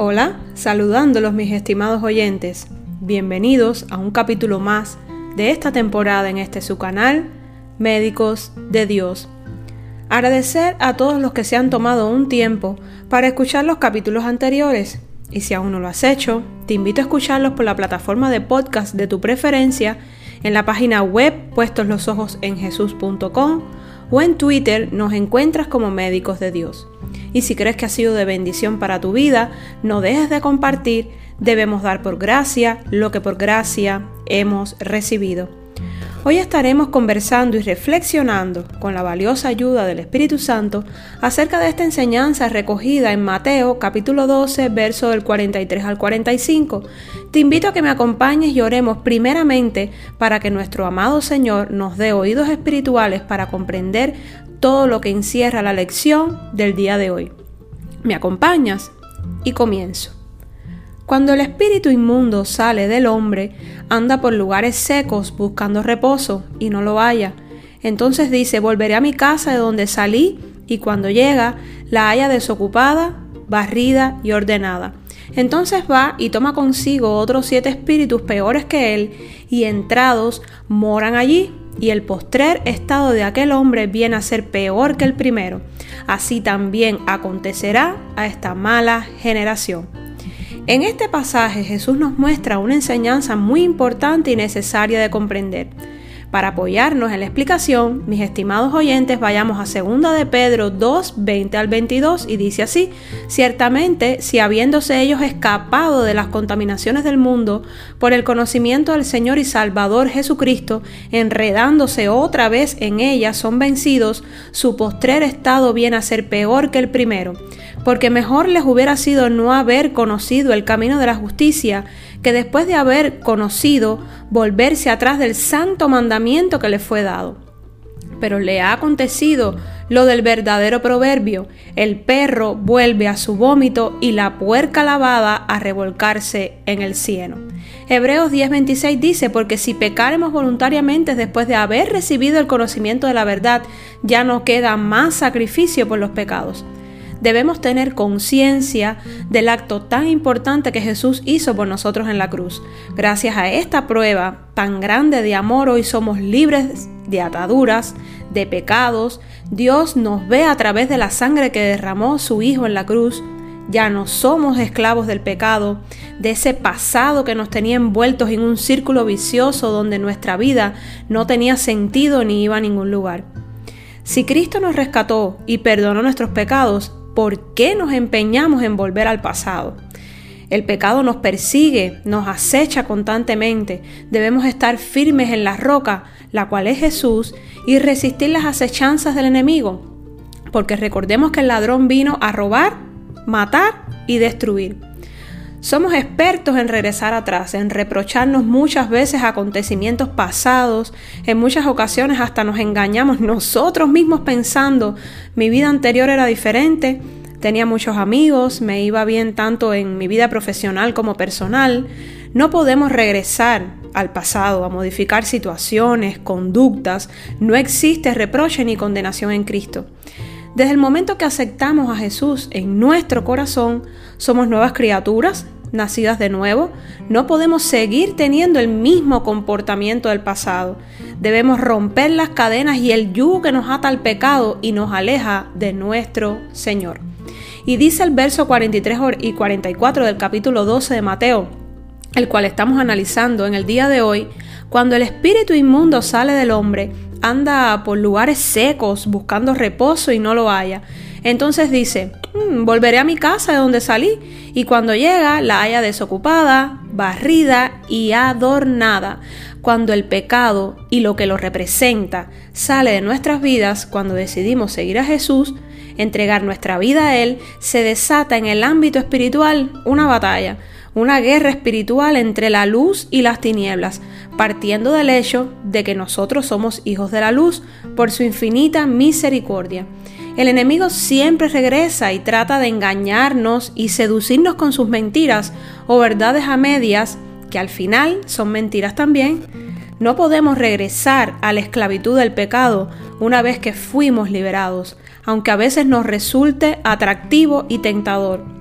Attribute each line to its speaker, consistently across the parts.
Speaker 1: Hola, saludándolos mis estimados oyentes. Bienvenidos a un capítulo más de esta temporada en este su canal, Médicos de Dios. Agradecer a todos los que se han tomado un tiempo para escuchar los capítulos anteriores. Y si aún no lo has hecho, te invito a escucharlos por la plataforma de podcast de tu preferencia, en la página web puestos o en Twitter nos encuentras como Médicos de Dios. Y si crees que ha sido de bendición para tu vida, no dejes de compartir. Debemos dar por gracia lo que por gracia hemos recibido. Hoy estaremos conversando y reflexionando con la valiosa ayuda del Espíritu Santo acerca de esta enseñanza recogida en Mateo capítulo 12, verso del 43 al 45. Te invito a que me acompañes y oremos primeramente para que nuestro amado Señor nos dé oídos espirituales para comprender todo lo que encierra la lección del día de hoy. ¿Me acompañas? Y comienzo. Cuando el espíritu inmundo sale del hombre, anda por lugares secos buscando reposo y no lo halla. Entonces dice, volveré a mi casa de donde salí y cuando llega la haya desocupada, barrida y ordenada. Entonces va y toma consigo otros siete espíritus peores que él y entrados moran allí y el postrer estado de aquel hombre viene a ser peor que el primero. Así también acontecerá a esta mala generación. En este pasaje Jesús nos muestra una enseñanza muy importante y necesaria de comprender. Para apoyarnos en la explicación, mis estimados oyentes, vayamos a 2 de Pedro 2, 20 al 22 y dice así, ciertamente si habiéndose ellos escapado de las contaminaciones del mundo por el conocimiento del Señor y Salvador Jesucristo, enredándose otra vez en ellas, son vencidos, su postrer estado viene a ser peor que el primero, porque mejor les hubiera sido no haber conocido el camino de la justicia, que después de haber conocido, volverse atrás del santo mandamiento que le fue dado. Pero le ha acontecido lo del verdadero proverbio, el perro vuelve a su vómito y la puerca lavada a revolcarse en el cieno. Hebreos 10:26 dice, porque si pecaremos voluntariamente después de haber recibido el conocimiento de la verdad, ya no queda más sacrificio por los pecados debemos tener conciencia del acto tan importante que Jesús hizo por nosotros en la cruz. Gracias a esta prueba tan grande de amor, hoy somos libres de ataduras, de pecados. Dios nos ve a través de la sangre que derramó su Hijo en la cruz. Ya no somos esclavos del pecado, de ese pasado que nos tenía envueltos en un círculo vicioso donde nuestra vida no tenía sentido ni iba a ningún lugar. Si Cristo nos rescató y perdonó nuestros pecados, ¿por qué nos empeñamos en volver al pasado? El pecado nos persigue, nos acecha constantemente. Debemos estar firmes en la roca, la cual es Jesús, y resistir las acechanzas del enemigo. Porque recordemos que el ladrón vino a robar, matar y destruir. Somos expertos en regresar atrás, en reprocharnos muchas veces acontecimientos pasados, en muchas ocasiones hasta nos engañamos nosotros mismos pensando mi vida anterior era diferente, tenía muchos amigos, me iba bien tanto en mi vida profesional como personal. No podemos regresar al pasado, a modificar situaciones, conductas, no existe reproche ni condenación en Cristo. Desde el momento que aceptamos a Jesús en nuestro corazón, somos nuevas criaturas, nacidas de nuevo. No podemos seguir teniendo el mismo comportamiento del pasado. Debemos romper las cadenas y el yugo que nos ata al pecado y nos aleja de nuestro Señor. Y dice el verso 43 y 44 del capítulo 12 de Mateo, el cual estamos analizando en el día de hoy, cuando el espíritu inmundo sale del hombre, anda por lugares secos buscando reposo y no lo haya. Entonces dice, mm, volveré a mi casa de donde salí y cuando llega la haya desocupada, barrida y adornada. Cuando el pecado y lo que lo representa sale de nuestras vidas, cuando decidimos seguir a Jesús, entregar nuestra vida a Él, se desata en el ámbito espiritual una batalla una guerra espiritual entre la luz y las tinieblas, partiendo del hecho de que nosotros somos hijos de la luz por su infinita misericordia. El enemigo siempre regresa y trata de engañarnos y seducirnos con sus mentiras o verdades a medias, que al final son mentiras también. No podemos regresar a la esclavitud del pecado una vez que fuimos liberados, aunque a veces nos resulte atractivo y tentador.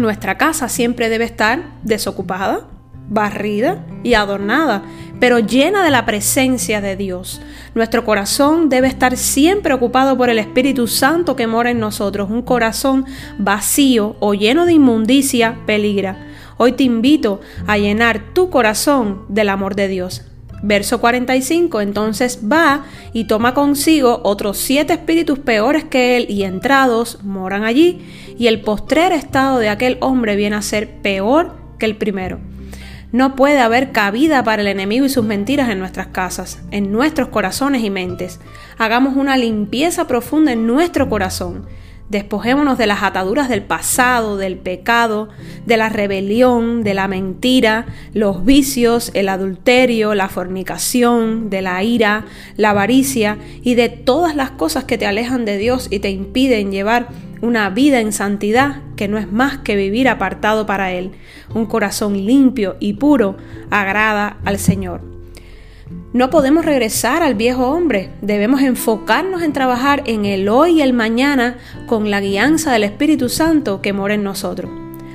Speaker 1: Nuestra casa siempre debe estar desocupada, barrida y adornada, pero llena de la presencia de Dios. Nuestro corazón debe estar siempre ocupado por el Espíritu Santo que mora en nosotros. Un corazón vacío o lleno de inmundicia peligra. Hoy te invito a llenar tu corazón del amor de Dios. Verso 45, entonces va y toma consigo otros siete espíritus peores que él y entrados moran allí, y el postrer estado de aquel hombre viene a ser peor que el primero. No puede haber cabida para el enemigo y sus mentiras en nuestras casas, en nuestros corazones y mentes. Hagamos una limpieza profunda en nuestro corazón. Despojémonos de las ataduras del pasado, del pecado, de la rebelión, de la mentira, los vicios, el adulterio, la fornicación, de la ira, la avaricia y de todas las cosas que te alejan de Dios y te impiden llevar una vida en santidad que no es más que vivir apartado para Él. Un corazón limpio y puro agrada al Señor. No podemos regresar al viejo hombre, debemos enfocarnos en trabajar en el hoy y el mañana con la guianza del Espíritu Santo que mora en nosotros.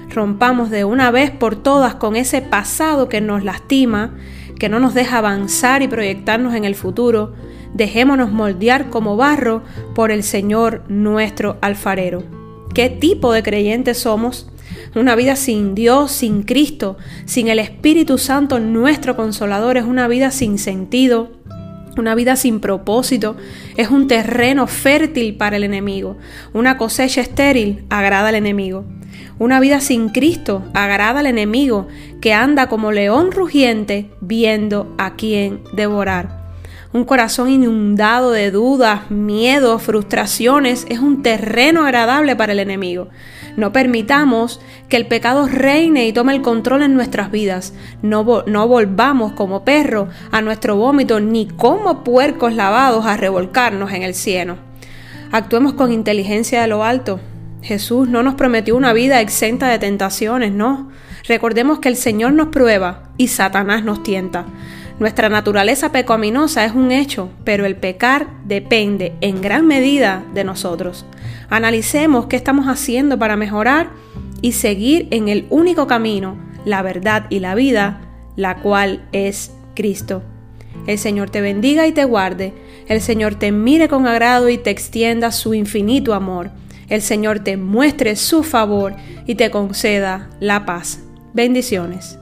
Speaker 1: Rompamos de una vez por todas con ese pasado que nos lastima, que no nos deja avanzar y proyectarnos en el futuro, dejémonos moldear como barro por el Señor nuestro alfarero. ¿Qué tipo de creyentes somos? Una vida sin Dios, sin Cristo, sin el Espíritu Santo, nuestro consolador, es una vida sin sentido, una vida sin propósito, es un terreno fértil para el enemigo. Una cosecha estéril agrada al enemigo. Una vida sin Cristo agrada al enemigo que anda como león rugiente viendo a quién devorar. Un corazón inundado de dudas, miedos, frustraciones es un terreno agradable para el enemigo. No permitamos que el pecado reine y tome el control en nuestras vidas. No, volvamos como perro a nuestro vómito ni como puercos lavados a revolcarnos en el cielo. Actuemos con inteligencia de lo alto. Jesús no nos prometió una vida exenta de tentaciones, no. Recordemos que el Señor nos prueba y Satanás nos tienta. Nuestra naturaleza pecaminosa es un hecho, pero el pecar depende en gran medida de nosotros. Analicemos qué estamos haciendo para mejorar y seguir en el único camino, la verdad y la vida, la cual es Cristo. El Señor te bendiga y te guarde. El Señor te mire con agrado y te extienda su infinito amor. El Señor te muestre su favor y te conceda la paz. Bendiciones.